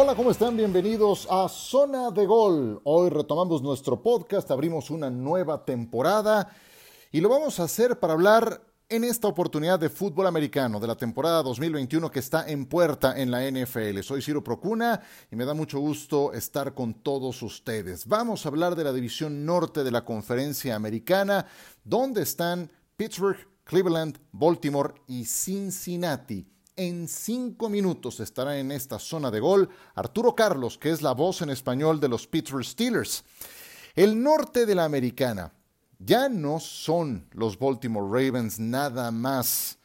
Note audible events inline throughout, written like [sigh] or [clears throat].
Hola, ¿cómo están? Bienvenidos a Zona de Gol. Hoy retomamos nuestro podcast, abrimos una nueva temporada y lo vamos a hacer para hablar en esta oportunidad de fútbol americano de la temporada 2021 que está en puerta en la NFL. Soy Ciro Procuna y me da mucho gusto estar con todos ustedes. Vamos a hablar de la división norte de la conferencia americana, donde están Pittsburgh, Cleveland, Baltimore y Cincinnati. En cinco minutos estará en esta zona de gol Arturo Carlos, que es la voz en español de los Pittsburgh Steelers. El norte de la americana ya no son los Baltimore Ravens nada más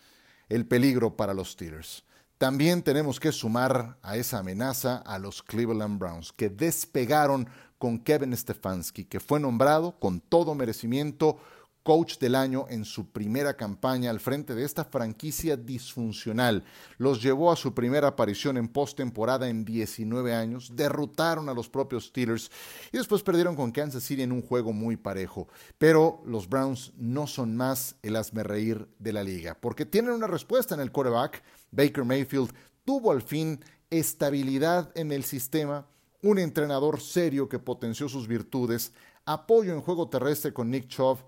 el peligro para los Steelers. También tenemos que sumar a esa amenaza a los Cleveland Browns, que despegaron con Kevin Stefanski, que fue nombrado con todo merecimiento coach del año en su primera campaña al frente de esta franquicia disfuncional. Los llevó a su primera aparición en postemporada en 19 años, derrotaron a los propios Steelers y después perdieron con Kansas City en un juego muy parejo. Pero los Browns no son más el reír de la liga, porque tienen una respuesta en el quarterback. Baker Mayfield tuvo al fin estabilidad en el sistema, un entrenador serio que potenció sus virtudes, apoyo en juego terrestre con Nick Chubb,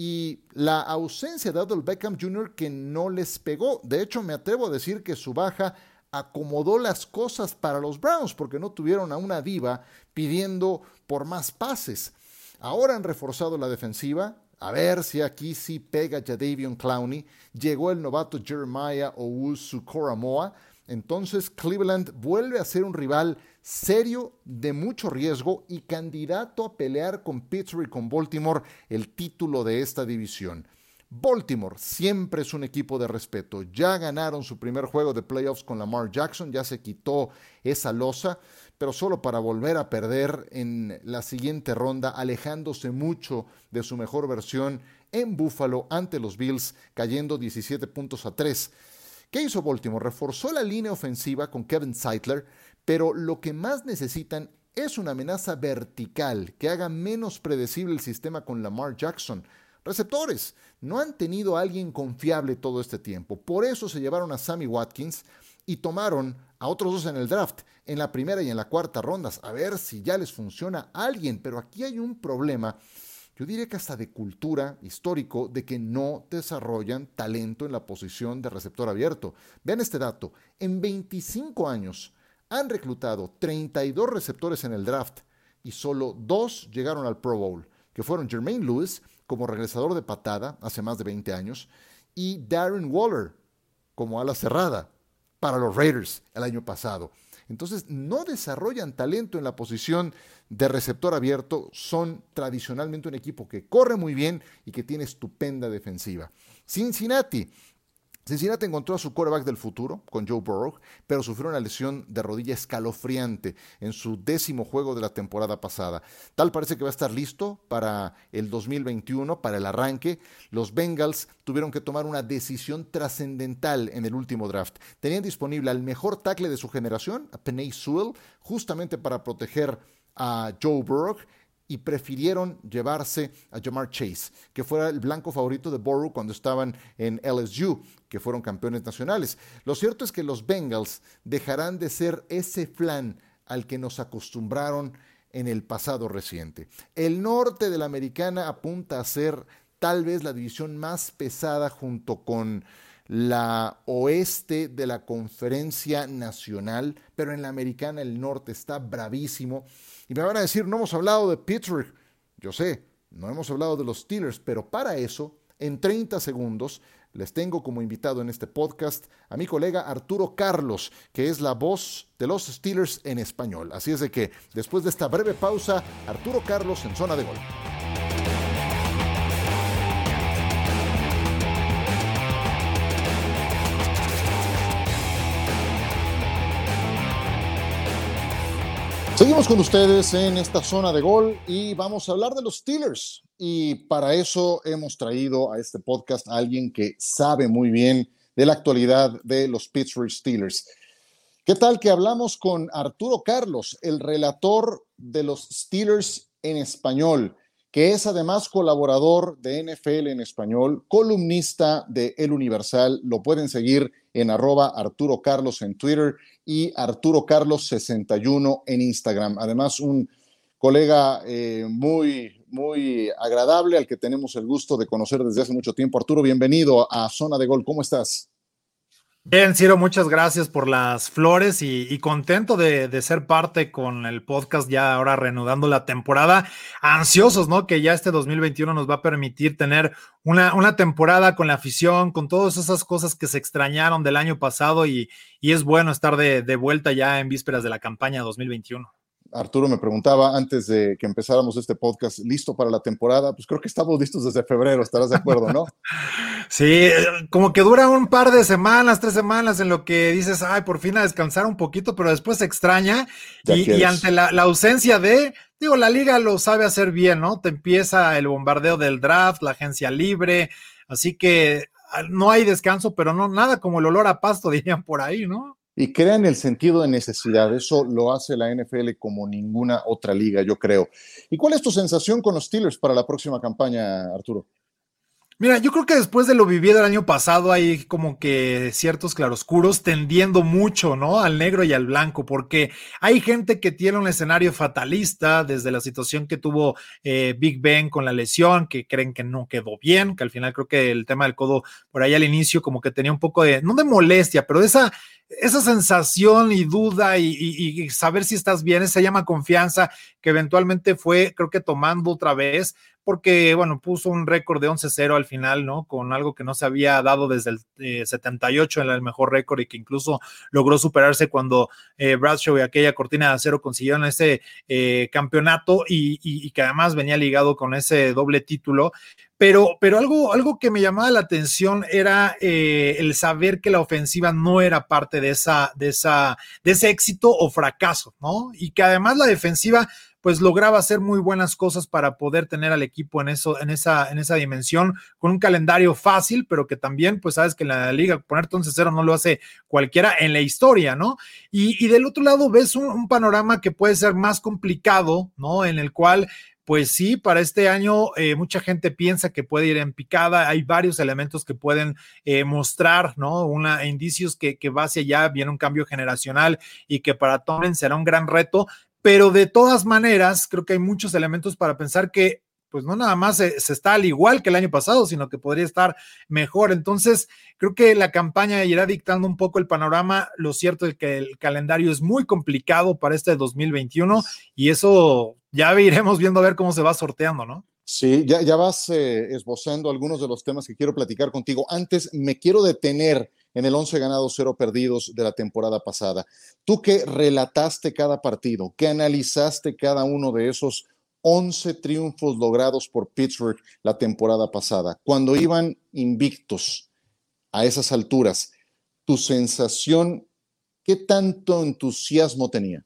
y la ausencia de Adel Beckham Jr. que no les pegó. De hecho, me atrevo a decir que su baja acomodó las cosas para los Browns porque no tuvieron a una diva pidiendo por más pases. Ahora han reforzado la defensiva. A ver si aquí sí pega Jadavion Clowney. Llegó el novato Jeremiah Owusu Koramoa. Entonces Cleveland vuelve a ser un rival serio, de mucho riesgo y candidato a pelear con Pittsburgh y con Baltimore el título de esta división. Baltimore siempre es un equipo de respeto. Ya ganaron su primer juego de playoffs con Lamar Jackson, ya se quitó esa losa, pero solo para volver a perder en la siguiente ronda, alejándose mucho de su mejor versión en Buffalo ante los Bills, cayendo 17 puntos a 3. ¿Qué hizo Baltimore? Reforzó la línea ofensiva con Kevin Seidler, pero lo que más necesitan es una amenaza vertical que haga menos predecible el sistema con Lamar Jackson. Receptores, no han tenido a alguien confiable todo este tiempo. Por eso se llevaron a Sammy Watkins y tomaron a otros dos en el draft, en la primera y en la cuarta rondas, a ver si ya les funciona alguien. Pero aquí hay un problema yo diría que hasta de cultura histórico, de que no desarrollan talento en la posición de receptor abierto. Vean este dato, en 25 años han reclutado 32 receptores en el draft y solo dos llegaron al Pro Bowl, que fueron Jermaine Lewis como regresador de patada hace más de 20 años y Darren Waller como ala cerrada para los Raiders el año pasado. Entonces no desarrollan talento en la posición de receptor abierto, son tradicionalmente un equipo que corre muy bien y que tiene estupenda defensiva. Cincinnati Cincinnati encontró a su quarterback del futuro con Joe Burrow, pero sufrió una lesión de rodilla escalofriante en su décimo juego de la temporada pasada. Tal parece que va a estar listo para el 2021, para el arranque. Los Bengals tuvieron que tomar una decisión trascendental en el último draft. Tenían disponible al mejor tackle de su generación, a Penny Sewell, justamente para proteger a Joe Burrow y prefirieron llevarse a Jamar Chase, que fuera el blanco favorito de Burrow cuando estaban en LSU, que fueron campeones nacionales. Lo cierto es que los Bengals dejarán de ser ese flan al que nos acostumbraron en el pasado reciente. El norte de la americana apunta a ser tal vez la división más pesada junto con la oeste de la conferencia nacional, pero en la americana el norte está bravísimo. Y me van a decir, no hemos hablado de Pittsburgh. Yo sé, no hemos hablado de los Steelers, pero para eso, en 30 segundos, les tengo como invitado en este podcast a mi colega Arturo Carlos, que es la voz de los Steelers en español. Así es de que, después de esta breve pausa, Arturo Carlos en zona de gol. Seguimos con ustedes en esta zona de gol y vamos a hablar de los Steelers. Y para eso hemos traído a este podcast a alguien que sabe muy bien de la actualidad de los Pittsburgh Steelers. ¿Qué tal que hablamos con Arturo Carlos, el relator de los Steelers en español, que es además colaborador de NFL en español, columnista de El Universal? Lo pueden seguir en arroba Arturo Carlos en Twitter y Arturo Carlos 61 en Instagram. Además, un colega eh, muy, muy agradable al que tenemos el gusto de conocer desde hace mucho tiempo. Arturo, bienvenido a Zona de Gol. ¿Cómo estás? Bien, Ciro, muchas gracias por las flores y, contento de, ser parte con el podcast ya ahora reanudando la temporada. Ansiosos, ¿no? Que ya este 2021 nos va a permitir tener una, una temporada con la afición, con todas esas cosas que se extrañaron del año pasado y, es bueno estar de, de vuelta ya en vísperas de la campaña 2021. Arturo me preguntaba antes de que empezáramos este podcast, ¿listo para la temporada? Pues creo que estamos listos desde febrero, estarás de acuerdo, ¿no? [laughs] sí, como que dura un par de semanas, tres semanas en lo que dices, ay, por fin a descansar un poquito, pero después se extraña y, ante la, ausencia de, digo, la liga lo sabe hacer bien, ¿no? Te empieza el bombardeo del draft, la agencia libre, así que ah, no hay descanso, pero no nada como el olor a pasto, [laughs] dirían por ahí, ¿no? Y crean el sentido de necesidad. Eso lo hace la NFL como ninguna otra liga, yo creo. ¿Y cuál es tu sensación con los Steelers para la próxima campaña, Arturo? Mira, yo creo que después de lo vivido el año pasado hay como que ciertos claroscuros tendiendo mucho, ¿no? Al negro y al blanco, porque hay gente que tiene un escenario fatalista desde la situación que tuvo eh, Big Ben con la lesión, que creen que no quedó bien, que al final creo que el tema del codo por ahí al inicio como que tenía un poco de, no de molestia, pero de esa esa sensación y duda y, saber si estás bien, se llama confianza, que eventualmente fue, creo que tomando otra vez, porque, bueno, puso un récord de 11-0 al final, ¿no? Con algo que no se había dado desde el 78 en el mejor récord y que incluso logró superarse cuando eh, Bradshaw y aquella cortina de acero consiguieron ese eh, campeonato y, que además venía ligado con ese doble título. Pero, pero algo, algo que me llamaba la atención era eh, el saber que la ofensiva no era parte de, esa, de, esa, de ese éxito o fracaso, ¿no? Y que además la defensiva pues lograba hacer muy buenas cosas para poder tener al equipo en eso, en esa, en esa dimensión, con un calendario fácil, pero que también, pues sabes que en la liga poner entonces cero no lo hace cualquiera en la historia, ¿no? Y, del otro lado ves un, panorama que puede ser más complicado, ¿no? En el cual pues sí, para este año eh, mucha gente piensa que puede ir en picada. Hay varios elementos que pueden eh, mostrar, ¿no? Una, indicios que, que va hacia allá, viene un cambio generacional y que para Tomlin será un gran reto. Pero de todas maneras, creo que hay muchos elementos para pensar que pues no nada más se, está al igual que el año pasado, sino que podría estar mejor. Entonces, creo que la campaña irá dictando un poco el panorama. Lo cierto es que el calendario es muy complicado para este 2021 y eso ya iremos viendo a ver cómo se va sorteando, ¿no? Sí, ya, vas eh, esbozando algunos de los temas que quiero platicar contigo. Antes, me quiero detener en el 11 ganados, 0 perdidos de la temporada pasada. Tú que relataste cada partido, que analizaste cada uno de esos 11 triunfos logrados por Pittsburgh la temporada pasada, cuando iban invictos a esas alturas, tu sensación, ¿qué tanto entusiasmo tenía?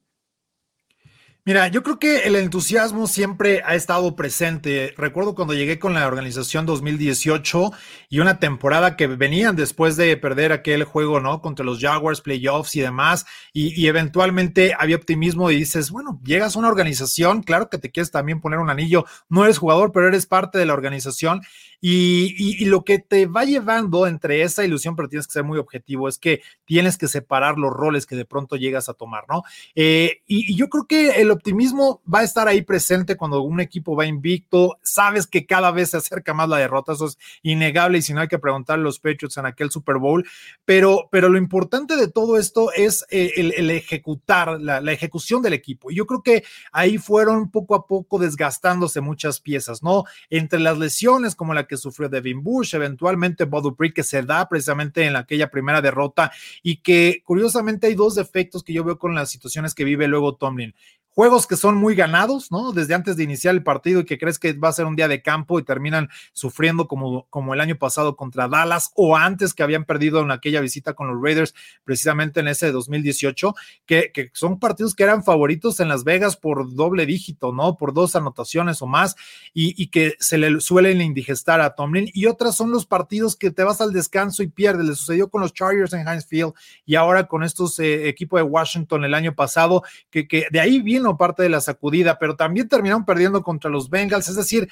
Mira, yo creo que el entusiasmo siempre ha estado presente. Recuerdo cuando llegué con la organización 2018 y una temporada que venían después de perder aquel juego, ¿no? Contra los Jaguars, playoffs y demás, y, y, eventualmente había optimismo y dices, bueno, llegas a una organización, claro que te quieres también poner un anillo, no eres jugador, pero eres parte de la organización y, lo que te va llevando entre esa ilusión, pero tienes que ser muy objetivo, es que tienes que separar los roles que de pronto llegas a tomar, ¿no? Eh, y, yo creo que el optimismo va a estar ahí presente cuando un equipo va invicto, sabes que cada vez se acerca más la derrota, eso es innegable y si no hay que preguntar los Patriots en aquel Super Bowl, pero, pero lo importante de todo esto es eh, el, ejecutar, la, la ejecución del equipo. Y yo creo que ahí fueron poco a poco desgastándose muchas piezas, ¿no? Entre las lesiones como la que que sufrió Devin Bush, eventualmente Bob que se da precisamente en aquella primera derrota y que curiosamente hay dos defectos que yo veo con las situaciones que vive luego Tomlin juegos que son muy ganados, ¿no? Desde antes de iniciar el partido y que crees que va a ser un día de campo y terminan sufriendo como, como el año pasado contra Dallas o antes que habían perdido en aquella visita con los Raiders, precisamente en ese 2018, que, que son partidos que eran favoritos en Las Vegas por doble dígito, ¿no? Por dos anotaciones o más y, y que se le suelen indigestar a Tomlin. Y otras son los partidos que te vas al descanso y pierdes. Le sucedió con los Chargers en Heinz Field y ahora con estos eh, equipos de Washington el año pasado, que, que de ahí viene parte de la sacudida, pero también terminaron perdiendo contra los Bengals. Es decir,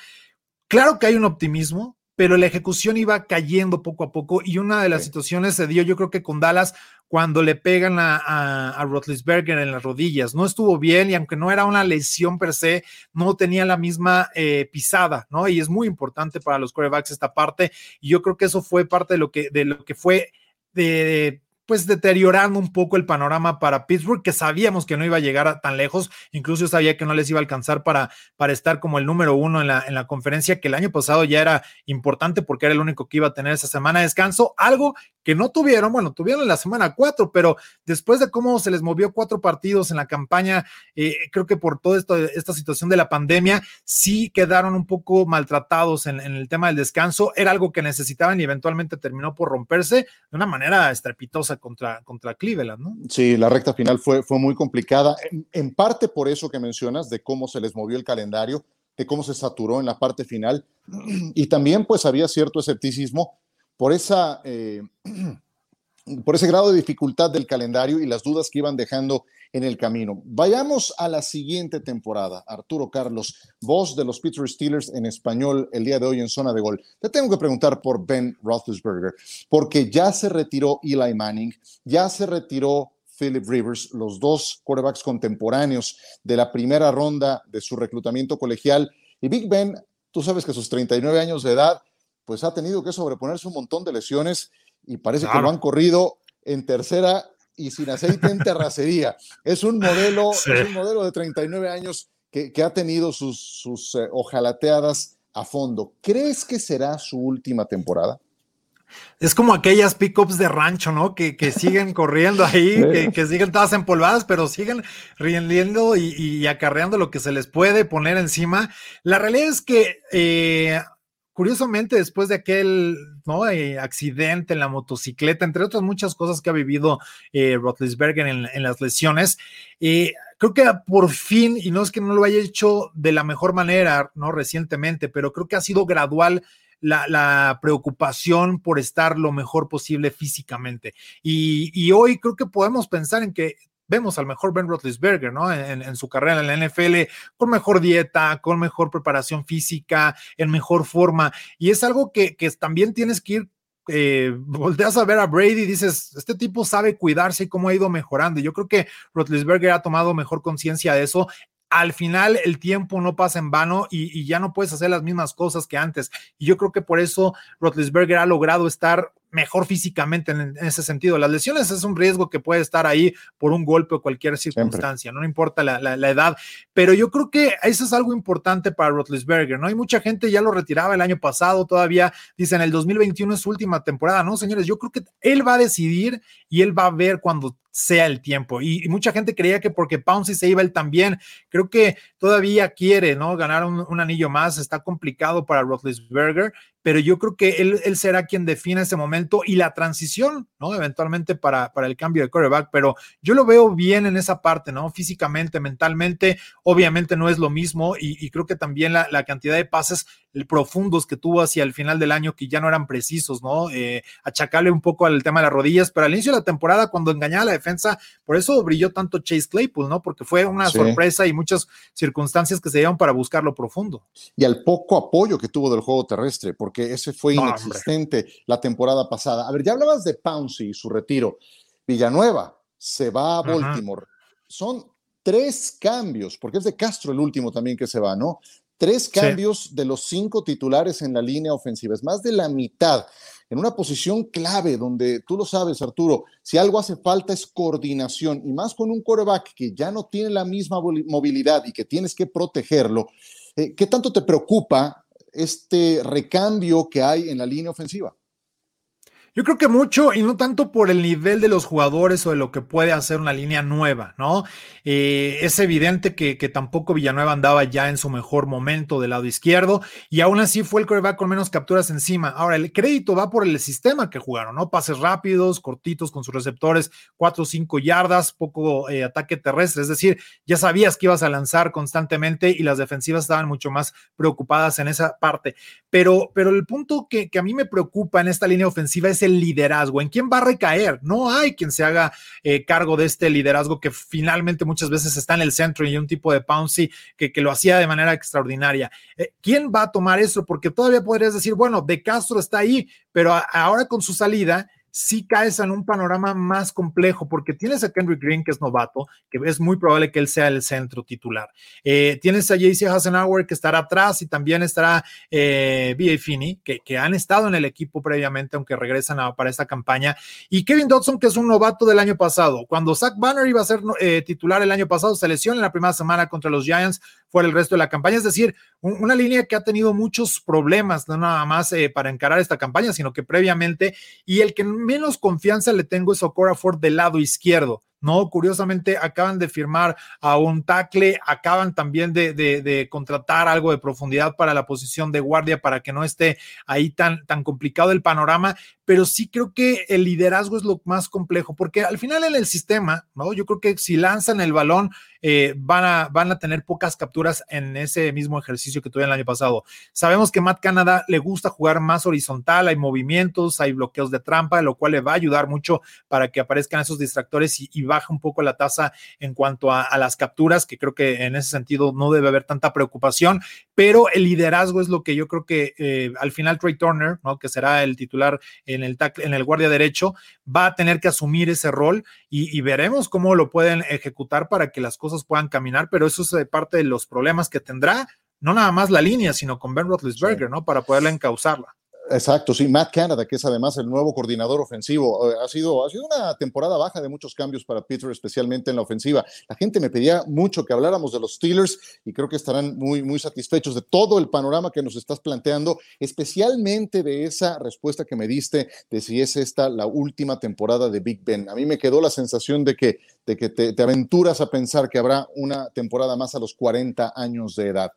claro que hay un optimismo, pero la ejecución iba cayendo poco a poco y una de las situaciones se dio, yo creo que con Dallas, cuando le pegan a, a, a Rotlisberger en las rodillas. No estuvo bien y aunque no era una lesión per se, no tenía la misma eh, pisada, ¿no? Y es muy importante para los corebacks esta parte y yo creo que eso fue parte de lo que, de lo que fue de, de pues deteriorando un poco el panorama para Pittsburgh, que sabíamos que no iba a llegar tan lejos, incluso sabía que no les iba a alcanzar para, para estar como el número uno en la, en la conferencia, que el año pasado ya era importante porque era el único que iba a tener esa semana de descanso, algo que no tuvieron, bueno, tuvieron en la semana cuatro, pero después de cómo se les movió cuatro partidos en la campaña, eh, creo que por toda esta, esta situación de la pandemia, sí quedaron un poco maltratados en, en el tema del descanso, era algo que necesitaban y eventualmente terminó por romperse de una manera estrepitosa contra, contra Cleveland, ¿no? Sí, la recta final fue, fue muy complicada, en, parte por eso que mencionas, de cómo se les movió el calendario, de cómo se saturó en la parte final, [clears throat] y también pues había cierto escepticismo por esa... Eh, [clears throat] por ese grado de dificultad del calendario y las dudas que iban dejando en el camino. Vayamos a la siguiente temporada. Arturo Carlos, voz de los Pittsburgh Steelers en español el día de hoy en zona de gol. Te tengo que preguntar por Ben Roethlisberger, porque ya se retiró Eli Manning, ya se retiró Philip Rivers, los dos quarterbacks contemporáneos de la primera ronda de su reclutamiento colegial. Y Big Ben, tú sabes que a sus 39 años de edad, pues ha tenido que sobreponerse un montón de lesiones y parece claro. que lo han corrido en tercera y sin aceite en terracería. Es un modelo, sí. es un modelo de 39 años que, que ha tenido sus, sus eh, ojalateadas a fondo. ¿Crees que será su última temporada? Es como aquellas pickups de rancho, ¿no? Que, que siguen [laughs] corriendo ahí, que, que, siguen todas empolvadas, pero siguen riendo y, y, acarreando lo que se les puede poner encima. La realidad es que eh, curiosamente, después de aquel eh, accidente en la motocicleta, entre otras muchas cosas que ha vivido eh, Rotlisberger en, las lesiones, eh, creo que por fin, y no es que no lo haya hecho de la mejor manera, ¿no? Recientemente, pero creo que ha sido gradual la, preocupación por estar lo mejor posible físicamente. Y, hoy creo que podemos pensar en que vemos al mejor Ben Roethlisberger, ¿no? En, su carrera en la NFL, con mejor dieta, con mejor preparación física, en mejor forma. Y es algo que, también tienes que ir eh, volteas a ver a Brady y dices, este tipo sabe cuidarse y cómo ha ido mejorando. Yo creo que Rotlisberger ha tomado mejor conciencia de eso. Al final el tiempo no pasa en vano y, y, ya no puedes hacer las mismas cosas que antes. Y yo creo que por eso Rotlisberger ha logrado estar mejor físicamente en, en, ese sentido. Las lesiones es un riesgo que puede estar ahí por un golpe o cualquier circunstancia, ¿no? no importa la, la, la, edad, pero yo creo que eso es algo importante para Rotlisberger, ¿no? Hay mucha gente ya lo retiraba el año pasado, todavía dicen el 2021 es su última temporada, ¿no? Señores, yo creo que él va a decidir y él va a ver cuando sea el tiempo. Y, y, mucha gente creía que porque Pouncy se iba él también, creo que todavía quiere, ¿no? Ganar un, un anillo más, está complicado para Roethlisberger, pero yo creo que él, él, será quien define ese momento y la transición, ¿no? Eventualmente para, para el cambio de quarterback, pero yo lo veo bien en esa parte, ¿no? Físicamente, mentalmente, obviamente no es lo mismo y, y creo que también la, la, cantidad de pases profundos que tuvo hacia el final del año que ya no eran precisos, ¿no? Eh, achacarle un poco al tema de las rodillas, pero al inicio de la temporada, cuando engañaba a la defensa, por eso brilló tanto Chase Claypool, ¿no? Porque fue una sí. sorpresa y muchas circunstancias que se dieron para buscar lo profundo. Y al poco apoyo que tuvo del juego terrestre, porque ese fue inexistente hombre. la temporada pasada. A ver, ya hablabas de Pouncy y su retiro. Villanueva se va a Baltimore. Ajá. Son tres cambios, porque es de Castro el último también que se va, ¿no? Tres cambios sí. de los cinco titulares en la línea ofensiva, es más de la mitad, en una posición clave donde tú lo sabes, Arturo, si algo hace falta es coordinación y más con un quarterback que ya no tiene la misma movilidad y que tienes que protegerlo. Eh, ¿Qué tanto te preocupa este recambio que hay en la línea ofensiva? Yo creo que mucho y no tanto por el nivel de los jugadores o de lo que puede hacer una línea nueva, ¿no? Eh, es evidente que, tampoco Villanueva andaba ya en su mejor momento del lado izquierdo y aún así fue el coreback con menos capturas encima. Ahora, el crédito va por el sistema que jugaron, ¿no? Pases rápidos, cortitos con sus receptores, cuatro o cinco yardas, poco eh, ataque terrestre, es decir, ya sabías que ibas a lanzar constantemente y las defensivas estaban mucho más preocupadas en esa parte. Pero, pero el punto que a mí me preocupa en esta línea ofensiva es el liderazgo. ¿En quién va a recaer? No hay quien se haga eh, cargo de este liderazgo que finalmente muchas veces está en el centro y un tipo de Pouncy que, que lo hacía de manera extraordinaria. Eh, ¿Quién va a tomar eso? Porque todavía podrías decir, bueno, De Castro está ahí, pero ahora con su salida sí caes en un panorama más complejo porque tienes a Kendrick Green, que es novato, que es muy probable que él sea el centro titular. Eh, tienes a JC Hassenauer, que estará atrás, y también estará eh. Finney, que, que, han estado en el equipo previamente, aunque regresan para esta campaña. Y Kevin Dodson, que es un novato del año pasado. Cuando Zach Banner iba a ser eh, titular el año pasado, se lesionó en la primera semana contra los Giants, fue el resto de la campaña. Es decir, una línea que ha tenido muchos problemas, no nada más eh, para encarar esta campaña, sino que previamente, y el que menos confianza le tengo es Okora Ford del lado izquierdo. ¿No? Curiosamente acaban de firmar a un tackle, acaban también de, de, contratar algo de profundidad para la posición de guardia para que no esté ahí tan, tan complicado el panorama, pero sí creo que el liderazgo es lo más complejo, porque al final en el sistema, ¿no? Yo creo que si lanzan el balón, eh, van, a, van a tener pocas capturas en ese mismo ejercicio que tuvieron el año pasado. Sabemos que Matt Canada le gusta jugar más horizontal, hay movimientos, hay bloqueos de trampa, lo cual le va a ayudar mucho para que aparezcan esos distractores y, baja un poco la tasa en cuanto a, las capturas, que creo que en ese sentido no debe haber tanta preocupación, pero el liderazgo es lo que yo creo que eh, al final Trey Turner, ¿no? que será el titular en el, en el guardia derecho, va a tener que asumir ese rol y, veremos cómo lo pueden ejecutar para que las cosas puedan caminar, pero eso es parte de los problemas que tendrá, no nada más la línea, sino con Ben Roethlisberger, ¿no? Para poderla encauzarla. Exacto, sí, Matt Canada, que es además el nuevo coordinador ofensivo. Eh, ha sido, ha sido una temporada baja de muchos cambios para Peter, especialmente en la ofensiva. La gente me pedía mucho que habláramos de los Steelers y creo que estarán muy, muy satisfechos de todo el panorama que nos estás planteando, especialmente de esa respuesta que me diste de si es esta la última temporada de Big Ben. A mí me quedó la sensación de que, de que te, te aventuras a pensar que habrá una temporada más a los 40 años de edad.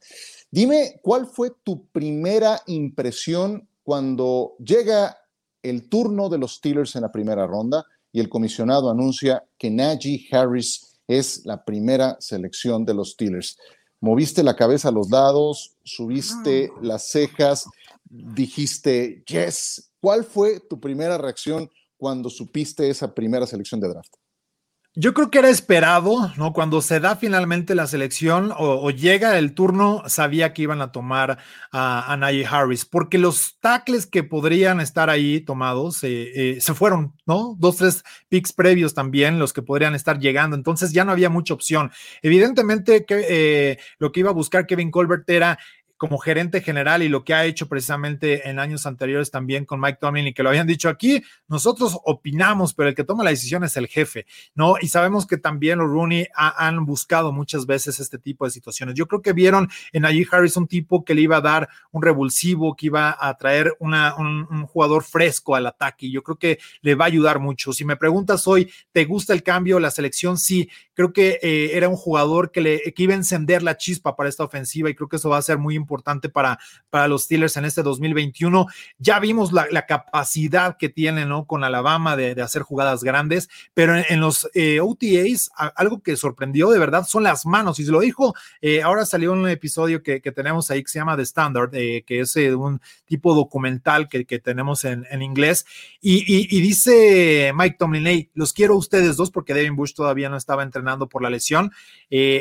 Dime, ¿cuál fue tu primera impresión cuando llega el turno de los Steelers en la primera ronda y el comisionado anuncia que Najee Harris es la primera selección de los Steelers. Moviste la cabeza a los lados, subiste ah. las cejas, dijiste, yes. ¿Cuál fue tu primera reacción cuando supiste esa primera selección de draft? Yo creo que era esperado, ¿no? Cuando se da finalmente la selección o, llega el turno, sabía que iban a tomar a, a Harris, porque los tackles que podrían estar ahí tomados eh, eh, se fueron, ¿no? Dos, tres picks previos también, los que podrían estar llegando, entonces ya no había mucha opción. Evidentemente que eh, lo que iba a buscar Kevin Colbert era como gerente general y lo que ha hecho precisamente en años anteriores también con Mike Tomlin y que lo habían dicho aquí, nosotros opinamos, pero el que toma la decisión es el jefe, ¿no? Y sabemos que también los Rooney han buscado muchas veces este tipo de situaciones. Yo creo que vieron en allí Harris un tipo que le iba a dar un revulsivo, que iba a traer una, un, jugador fresco al ataque y yo creo que le va a ayudar mucho. Si me preguntas hoy, ¿te gusta el cambio, la selección? Sí, creo que eh, era un jugador que, le, que iba a encender la chispa para esta ofensiva y creo que eso va a ser muy importante importante para, para los Steelers en este 2021. Ya vimos la, capacidad que tienen ¿no? con Alabama de, hacer jugadas grandes, pero en, los eh, OTAs, algo que sorprendió de verdad son las manos. Y se lo dijo, eh, ahora salió un episodio que, tenemos ahí que se llama The Standard, eh, que es un tipo documental que, tenemos en, inglés. Y, dice Mike Tomlin, los quiero ustedes dos, porque Devin Bush todavía no estaba entrenando por la lesión.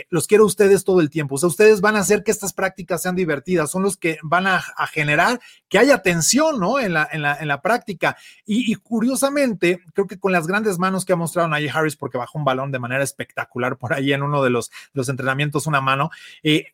los quiero ustedes todo el tiempo. O sea, ustedes van a hacer que estas prácticas sean divertidas son los que van a, generar que haya tensión, ¿no? En la, en la, en la práctica. Y, curiosamente, creo que con las grandes manos que ha mostrado Najee Harris, porque bajó un balón de manera espectacular por ahí en uno de los, los entrenamientos, una mano, eh,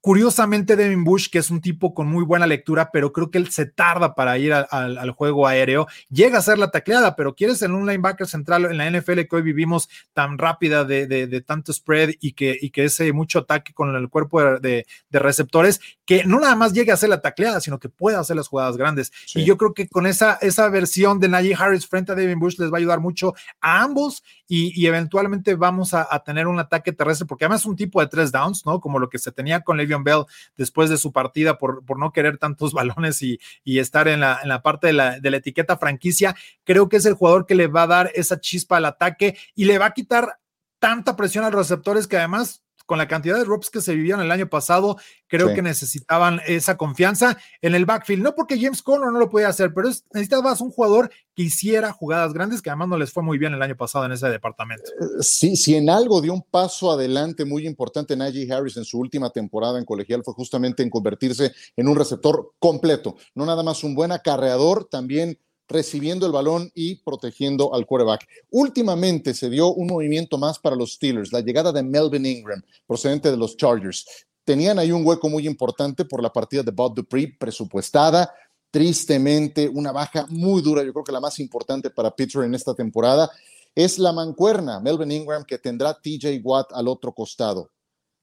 Curiosamente, Devin Bush, que es un tipo con muy buena lectura, pero creo que él se tarda para ir al juego aéreo, llega a ser la tacleada, pero quieres en un linebacker central en la NFL que hoy vivimos tan rápida de, tanto spread y que, y que ese mucho ataque con el cuerpo de, receptores, que no nada más llegue a hacer la tacleada, sino que pueda hacer las jugadas grandes. Y yo creo que con esa, esa versión de Najee Harris frente a Devin Bush les va a ayudar mucho a ambos y, eventualmente vamos a, tener un ataque terrestre, porque además es un tipo de tres downs, ¿no? Como lo que se tenía con Le'Veon Bell después de su partida por, por no querer tantos [laughs] balones y, estar en la, en la parte de la, de la etiqueta franquicia. Creo que es el jugador que le va a dar esa chispa al ataque y le va a quitar tanta presión a los receptores que además con la cantidad de drops que se vivieron el año pasado, creo que necesitaban esa confianza en el backfield. No porque James Conner no lo podía hacer, pero es, necesitabas un jugador que hiciera jugadas grandes, que además no les fue muy bien el año pasado en ese departamento. Eh, sí, si en algo dio un paso adelante muy importante Najee Harris en su última temporada en colegial fue justamente en convertirse en un receptor completo, no nada más un buen acarreador, también recibiendo el balón y protegiendo al quarterback. Últimamente se dio un movimiento más para los Steelers, la llegada de Melvin Ingram, procedente de los Chargers. Tenían ahí un hueco muy importante por la partida de Bob Dupree, presupuestada, tristemente, una baja muy dura, yo creo que la más importante para Pittsburgh en esta temporada, es la mancuerna, Melvin Ingram, que tendrá TJ Watt al otro costado.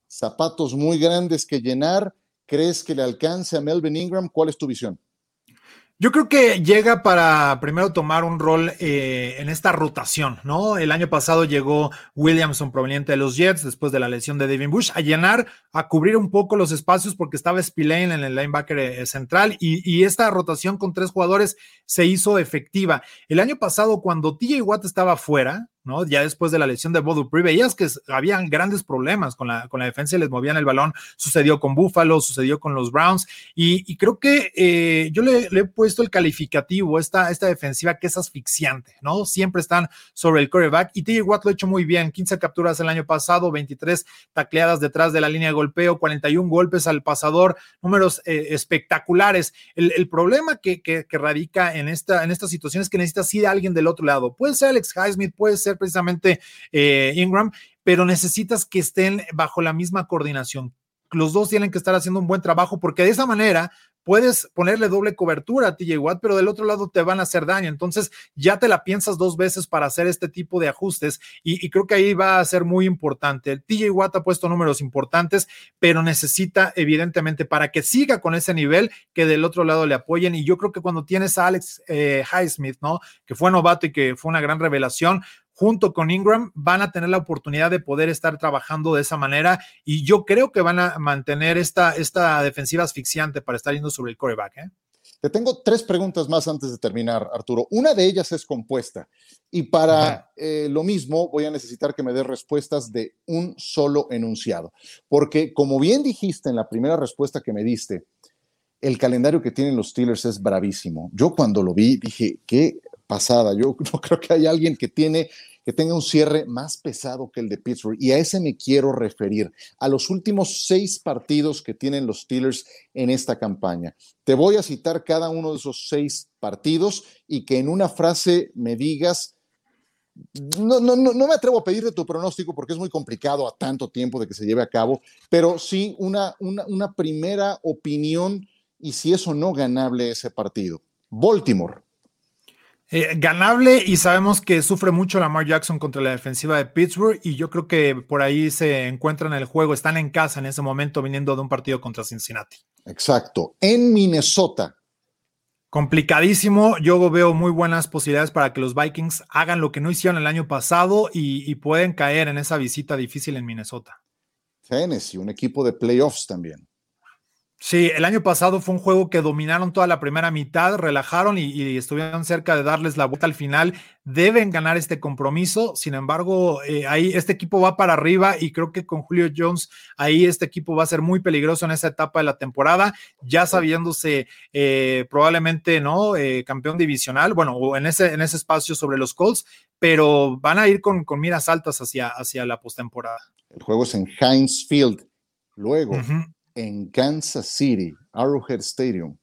Zapatos muy grandes que llenar, ¿crees que le alcance a Melvin Ingram? ¿Cuál es tu visión? Yo creo que llega para primero tomar un rol eh, en esta rotación, ¿no? El año pasado llegó Williamson proveniente de los Jets después de la lesión de Devin Bush a llenar, a cubrir un poco los espacios porque estaba Spillane en el linebacker eh, central y, y, esta rotación con tres jugadores se hizo efectiva. El año pasado cuando TJ Watt estaba fuera, ya después de la lesión de Bodo veías que habían grandes problemas con la, con la defensa y les movían el balón. Sucedió con Buffalo, sucedió con los Browns y, creo que eh, yo le, he puesto el calificativo, esta, esta defensiva que es asfixiante, ¿no? Siempre están sobre el quarterback y TJ Watt lo ha hecho muy bien. 15 capturas el año pasado, 23 tacleadas detrás de la línea de golpeo, 41 golpes al pasador, números eh, espectaculares. El, problema que, que, radica en esta, en esta situación es que necesitas ir a alguien del otro lado. Puede ser Alex Highsmith, puede ser precisamente eh, Ingram, pero necesitas que estén bajo la misma coordinación. Los dos tienen que estar haciendo un buen trabajo porque de esa manera puedes ponerle doble cobertura a TJ Watt, pero del otro lado te van a hacer daño. Entonces ya te la piensas dos veces para hacer este tipo de ajustes y, creo que ahí va a ser muy importante. El TJ Watt ha puesto números importantes, pero necesita evidentemente para que siga con ese nivel que del otro lado le apoyen. Y yo creo que cuando tienes a Alex eh, Highsmith, ¿no? Que fue novato y que fue una gran revelación, junto con Ingram van a tener la oportunidad de poder estar trabajando de esa manera y yo creo que van a mantener esta, esta defensiva asfixiante para estar yendo sobre el coreback. ¿eh? Te tengo tres preguntas más antes de terminar, Arturo. Una de ellas es compuesta y para eh, lo mismo voy a necesitar que me des respuestas de un solo enunciado, porque como bien dijiste en la primera respuesta que me diste, el calendario que tienen los Steelers es bravísimo. Yo cuando lo vi dije, qué pasada. Yo [laughs] no creo que haya alguien que tiene que tenga un cierre más pesado que el de Pittsburgh. Y a ese me quiero referir, a los últimos seis partidos que tienen los Steelers en esta campaña. Te voy a citar cada uno de esos seis partidos y que en una frase me digas, no, no, no, no me atrevo a pedirte tu pronóstico porque es muy complicado a tanto tiempo de que se lleve a cabo, pero sí una, una, una primera opinión y si eso no ganable ese partido. Baltimore. Eh, ganable y sabemos que sufre mucho Lamar Jackson contra la defensiva de Pittsburgh y yo creo que por ahí se encuentran en el juego, están en casa en ese momento viniendo de un partido contra Cincinnati. Exacto, en Minnesota. Complicadísimo, yo veo muy buenas posibilidades para que los Vikings hagan lo que no hicieron el año pasado y, y pueden caer en esa visita difícil en Minnesota. Tennessee, un equipo de playoffs también. Sí, el año pasado fue un juego que dominaron toda la primera mitad, relajaron y, estuvieron cerca de darles la vuelta al final. Deben ganar este compromiso. Sin embargo, eh, ahí este equipo va para arriba y creo que con Julio Jones ahí este equipo va a ser muy peligroso en esa etapa de la temporada, ya sabiéndose eh, probablemente no eh, campeón divisional, bueno, o en ese en ese espacio sobre los Colts, pero van a ir con, con miras altas hacia, hacia la postemporada. El juego es en Heinz Field. Luego, en Kansas City, Arrowhead Stadium.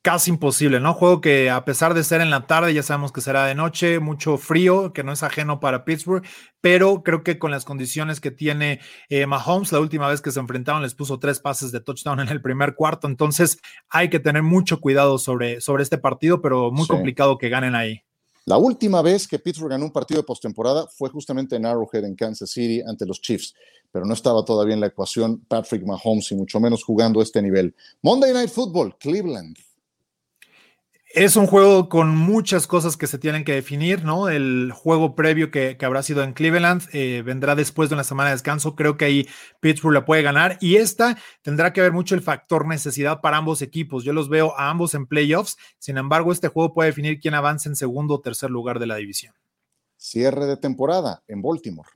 Casi imposible, ¿no? Juego que a pesar de ser en la tarde, ya sabemos que será de noche, mucho frío, que no es ajeno para Pittsburgh, pero creo que con las condiciones que tiene eh, Mahomes, la última vez que se enfrentaron les puso tres pases de touchdown en el primer cuarto, entonces hay que tener mucho cuidado sobre, sobre este partido, pero muy complicado que ganen ahí. La última vez que Pittsburgh ganó un partido de postemporada fue justamente en Arrowhead, en Kansas City, ante los Chiefs, pero no estaba todavía en la ecuación Patrick Mahomes y mucho menos jugando a este nivel. Monday Night Football, Cleveland. Es un juego con muchas cosas que se tienen que definir, ¿no? El juego previo que, habrá sido en Cleveland eh, vendrá después de una semana de descanso. Creo que ahí Pittsburgh la puede ganar y esta tendrá que ver mucho el factor necesidad para ambos equipos. Yo los veo a ambos en playoffs. Sin embargo, este juego puede definir quién avanza en segundo o tercer lugar de la división. Cierre de temporada en Baltimore.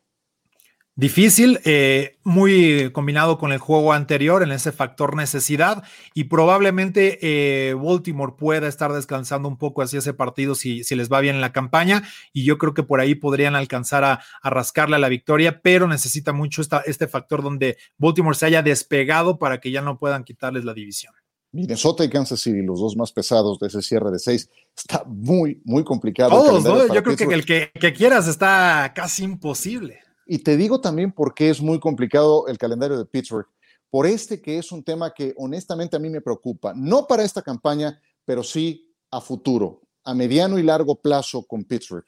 Difícil, eh, muy combinado con el juego anterior en ese factor necesidad y probablemente eh, Baltimore pueda estar descansando un poco hacia ese partido si, si, les va bien en la campaña y yo creo que por ahí podrían alcanzar a, rascarle a la victoria, pero necesita mucho esta, este factor donde Baltimore se haya despegado para que ya no puedan quitarles la división. Minnesota y Kansas City, los dos más pesados de ese cierre de seis, está muy, muy complicado. Todos, ¿no? Yo creo que el que, que quieras está casi imposible. Y te digo también por qué es muy complicado el calendario de Pittsburgh, por este que es un tema que honestamente a mí me preocupa, no para esta campaña, pero sí a futuro, a mediano y largo plazo con Pittsburgh.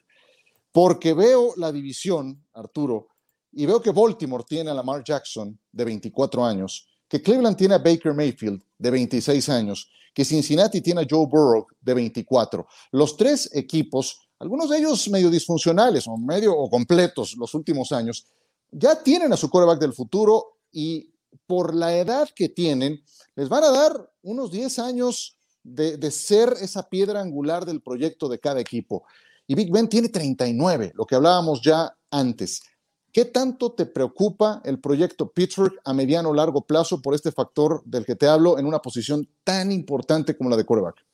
Porque veo la división, Arturo, y veo que Baltimore tiene a Lamar Jackson de 24 años, que Cleveland tiene a Baker Mayfield de 26 años, que Cincinnati tiene a Joe Burrow de 24. Los tres equipos algunos de ellos medio disfuncionales o medio o completos los últimos años, ya tienen a su coreback del futuro y por la edad que tienen, les van a dar unos 10 años de, de ser esa piedra angular del proyecto de cada equipo. Y Big Ben tiene 39, lo que hablábamos ya antes. ¿Qué tanto te preocupa el proyecto Pittsburgh a mediano o largo plazo por este factor del que te hablo en una posición tan importante como la de coreback?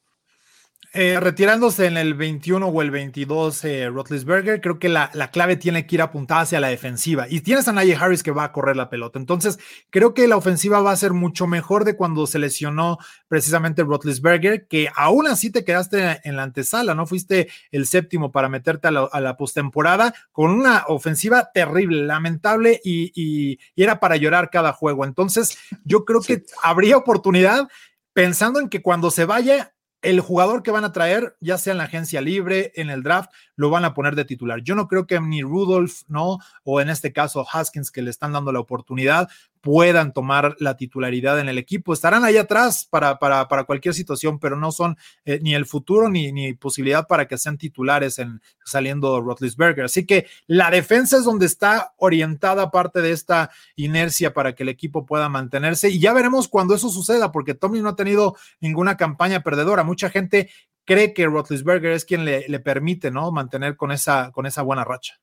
Eh, retirándose en el 21 o el 22 eh, Rotlisberger, creo que la, clave tiene que ir apuntada hacia la defensiva. Y tienes a Najee Harris que va a correr la pelota. Entonces, creo que la ofensiva va a ser mucho mejor de cuando se lesionó precisamente Rotlisberger, que aún así te quedaste en la antesala, ¿no? Fuiste el séptimo para meterte a la, postemporada con una ofensiva terrible, lamentable y, era para llorar cada juego. Entonces, yo creo que habría oportunidad pensando en que cuando se vaya el jugador que van a traer, ya sea en la agencia libre, en el draft, lo van a poner de titular. Yo no creo que ni Rudolph, ¿no? O en este caso Haskins, que le están dando la oportunidad, puedan tomar la titularidad en el equipo. Estarán ahí atrás para, para, para cualquier situación, pero no son eh, ni el futuro ni, ni posibilidad para que sean titulares en saliendo Rotlisberger. Así que la defensa es donde está orientada parte de esta inercia para que el equipo pueda mantenerse. Y ya veremos cuando eso suceda, porque Tommy no ha tenido ninguna campaña perdedora. Mucha gente cree que Rotlisberger es quien le, le permite ¿no? mantener con esa, con esa buena racha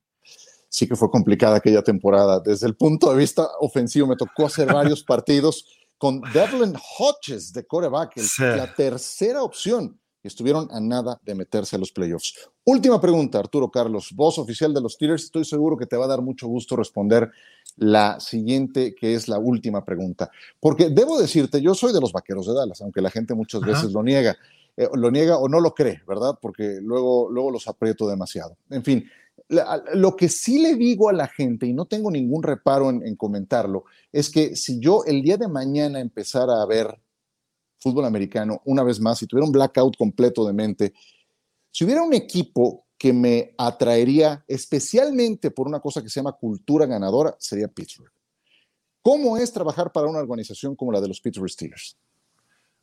sí que fue complicada aquella temporada. Desde el punto de vista ofensivo, me tocó hacer varios [laughs] partidos con Devlin Hodges de coreback, la tercera opción. Y estuvieron a nada de meterse a los playoffs. Última pregunta, Arturo Carlos, voz oficial de los Steelers. Estoy seguro que te va a dar mucho gusto responder la siguiente, que es la última pregunta. Porque debo decirte, yo soy de los vaqueros de Dallas, aunque la gente muchas veces lo niega. Eh, lo niega o no lo cree, ¿verdad? Porque luego, luego los aprieto demasiado. En fin, lo que sí le digo a la gente, y no tengo ningún reparo en, comentarlo, es que si yo el día de mañana empezara a ver fútbol americano una vez más, si tuviera un blackout completo de mente, si hubiera un equipo que me atraería especialmente por una cosa que se llama cultura ganadora, sería Pittsburgh. ¿Cómo es trabajar para una organización como la de los Pittsburgh Steelers?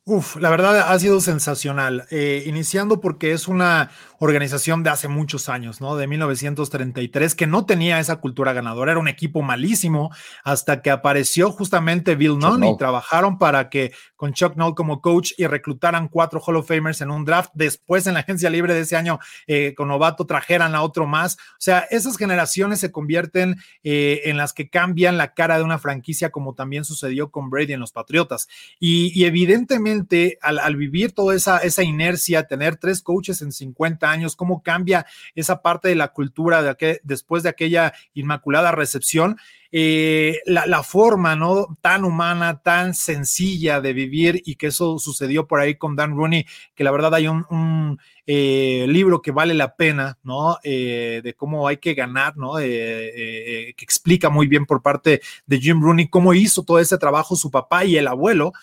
Uf, la verdad ha sido sensacional, eh, iniciando porque es una organización de hace muchos años, ¿no? De 1933, que no tenía esa cultura ganadora, era un equipo malísimo, hasta que apareció justamente Bill Nunn y trabajaron para que con Chuck Noll como coach y reclutaran cuatro Hall of Famers en un draft, después en la agencia libre de ese año eh, con novato trajeran a otro más, o sea, esas generaciones se convierten eh, en las que cambian la cara de una franquicia, como también sucedió con Brady en los Patriotas, y evidentemente al, vivir toda esa, inercia, tener tres coaches en 50 años, cómo cambia esa parte de la cultura de después de aquella inmaculada recepción. Eh, la, forma no tan humana, tan sencilla de vivir y que eso sucedió por ahí con Dan Rooney, que la verdad hay un, eh, libro que vale la pena. Eh, de cómo hay que ganar, que explica muy bien por parte de Jim Rooney cómo hizo todo ese trabajo su papá y el abuelo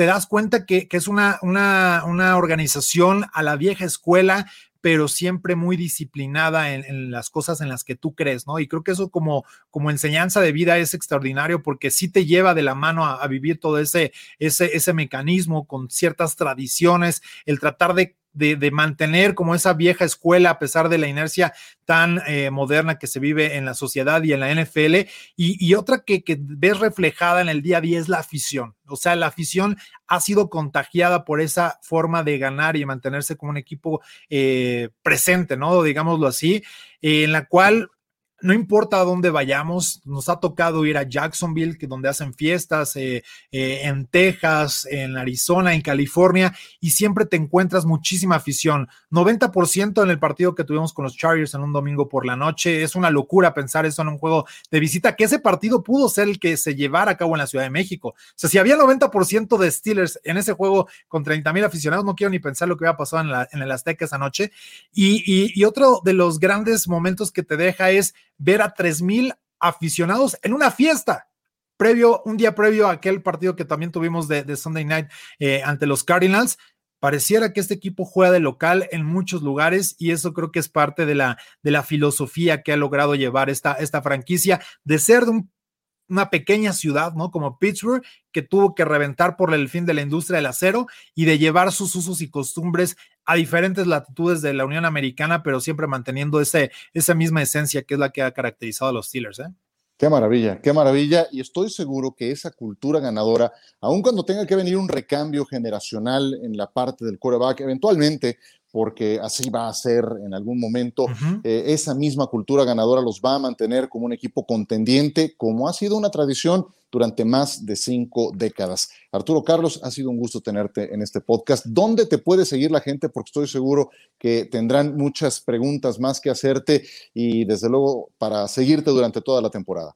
te das cuenta que, es una, una, una, organización a la vieja escuela, pero siempre muy disciplinada en, las cosas en las que tú crees, ¿no? Y creo que eso como, como enseñanza de vida es extraordinario porque sí te lleva de la mano a, vivir todo ese, ese, ese mecanismo con ciertas tradiciones, el tratar de de, mantener como esa vieja escuela a pesar de la inercia tan eh, moderna que se vive en la sociedad y en la NFL. Y, otra que, ves reflejada en el día a día es la afición. O sea, la afición ha sido contagiada por esa forma de ganar y mantenerse como un equipo eh, presente, ¿no? Digámoslo así, en la cual no importa a dónde vayamos, nos ha tocado ir a Jacksonville, que donde hacen fiestas, eh, eh, en Texas, en Arizona, en California, y siempre te encuentras muchísima afición. 90% en el partido que tuvimos con los Chargers en un domingo por la noche. Es una locura pensar eso en un juego de visita, que ese partido pudo ser el que se llevara a cabo en la Ciudad de México. O sea, si había 90% de Steelers en ese juego con 30 mil aficionados, no quiero ni pensar lo que hubiera pasado en, la, en el Azteca esa noche. y otro de los grandes momentos que te deja es ver a tres mil aficionados en una fiesta. Previo, un día previo a aquel partido que también tuvimos de, Sunday Night eh, ante los Cardinals, pareciera que este equipo juega de local en muchos lugares y eso creo que es parte de la, de la filosofía que ha logrado llevar esta, esta franquicia de ser de un una pequeña ciudad, ¿no? Como Pittsburgh, que tuvo que reventar por el fin de la industria del acero y de llevar sus usos y costumbres a diferentes latitudes de la Unión Americana, pero siempre manteniendo ese, esa misma esencia que es la que ha caracterizado a los Steelers, ¿eh? Qué maravilla, qué maravilla. Y estoy seguro que esa cultura ganadora, aun cuando tenga que venir un recambio generacional en la parte del quarterback, eventualmente porque así va a ser en algún momento. Eh, esa misma cultura ganadora los va a mantener como un equipo contendiente, como ha sido una tradición durante más de cinco décadas. Arturo Carlos, ha sido un gusto tenerte en este podcast. ¿Dónde te puede seguir la gente? Porque estoy seguro que tendrán muchas preguntas más que hacerte y desde luego para seguirte durante toda la temporada.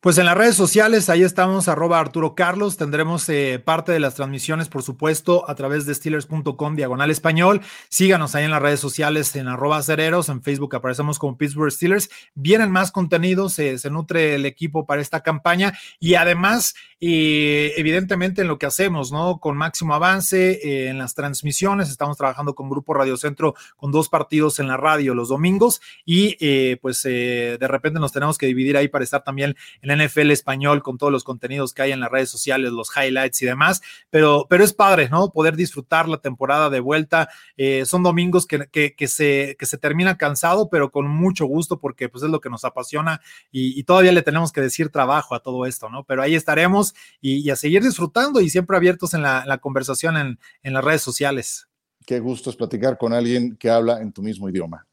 Pues en las redes sociales, ahí estamos, arroba Arturo Carlos. Tendremos eh, parte de las transmisiones, por supuesto, a través de Steelers.com, diagonal español. Síganos ahí en las redes sociales, en arroba cereros, en Facebook aparecemos como Pittsburgh Steelers. Vienen más contenidos, se nutre el equipo para esta campaña y además, eh, evidentemente, en lo que hacemos, ¿no? Con máximo avance eh, en las transmisiones. Estamos trabajando con Grupo Radio Centro con dos partidos en la radio los domingos y pues de repente nos tenemos que dividir ahí para estar también en en NFL español con todos los contenidos que hay en las redes sociales, los highlights y demás, pero, pero es padre, ¿no? Poder disfrutar la temporada de vuelta. Eh, son domingos que, que, se, que se termina cansado, pero con mucho gusto porque pues es lo que nos apasiona y, todavía le tenemos que decir trabajo a todo esto, ¿no? Pero ahí estaremos y, a seguir disfrutando y siempre abiertos en la, conversación en, en las redes sociales qué gusto es platicar con alguien que habla en tu mismo idioma.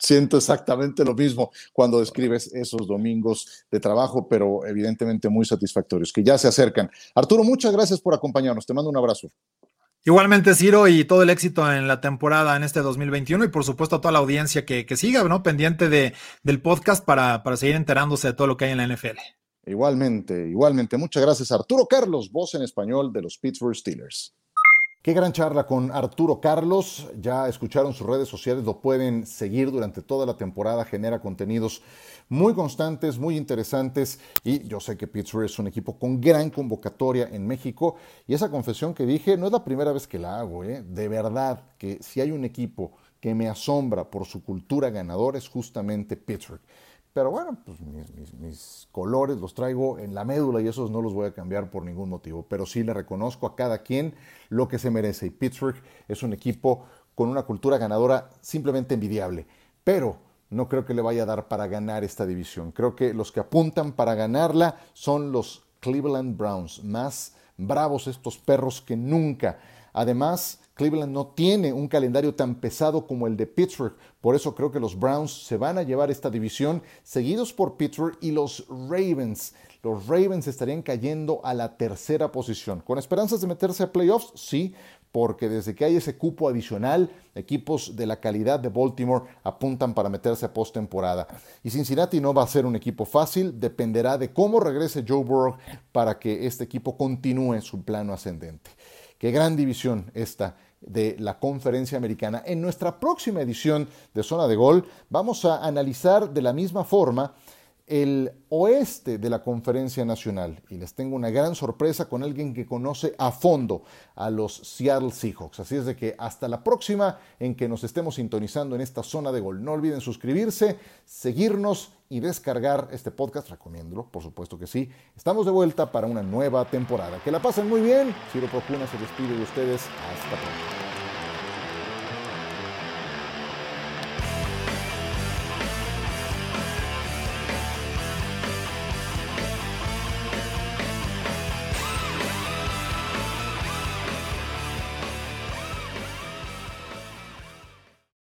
siento exactamente lo mismo cuando describes esos domingos de trabajo, pero evidentemente muy satisfactorios, que ya se acercan. Arturo, muchas gracias por acompañarnos. Te mando un abrazo. Igualmente, Ciro, y todo el éxito en la temporada en este 2021 y por supuesto a toda la audiencia que, siga, ¿no? Pendiente de, del podcast para, para seguir enterándose de todo lo que hay en la NFL. Igualmente, igualmente. Muchas gracias, Arturo Carlos, voz en español de los Pittsburgh Steelers. Qué gran charla con Arturo Carlos. Ya escucharon sus redes sociales, lo pueden seguir durante toda la temporada. Genera contenidos muy constantes, muy interesantes. Y yo sé que Pittsburgh es un equipo con gran convocatoria en México. Y esa confesión que dije no es la primera vez que la hago. ¿eh? De verdad que si hay un equipo que me asombra por su cultura ganadora es justamente Pittsburgh. Pero bueno, pues mis, colores los traigo en la médula y esos no los voy a cambiar por ningún motivo. Pero sí le reconozco a cada quien lo que se merece. Y Pittsburgh es un equipo con una cultura ganadora simplemente envidiable. Pero no creo que le vaya a dar para ganar esta división. Creo que los que apuntan para ganarla son los Cleveland Browns. Más bravos estos perros que nunca. Además, Cleveland no tiene un calendario tan pesado como el de Pittsburgh. Por eso creo que los Browns se van a llevar esta división, seguidos por Pittsburgh y los Ravens. Los Ravens estarían cayendo a la tercera posición. ¿Con esperanzas de meterse a playoffs? Sí, porque desde que hay ese cupo adicional, equipos de la calidad de Baltimore apuntan para meterse a postemporada. Y Cincinnati no va a ser un equipo fácil, dependerá de cómo regrese Joe Burrow para que este equipo continúe su plano ascendente. Qué gran división esta de la conferencia americana. En nuestra próxima edición de Zona de Gol vamos a analizar de la misma forma el oeste de la conferencia nacional. Y les tengo una gran sorpresa con alguien que conoce a fondo a los Seattle Seahawks. Así es de que hasta la próxima en que nos estemos sintonizando en esta zona de gol. No olviden suscribirse, seguirnos y descargar este podcast. Recomiéndolo, por supuesto que sí. Estamos de vuelta para una nueva temporada. Que la pasen muy bien. Ciro Procuna se despide de ustedes. Hasta pronto.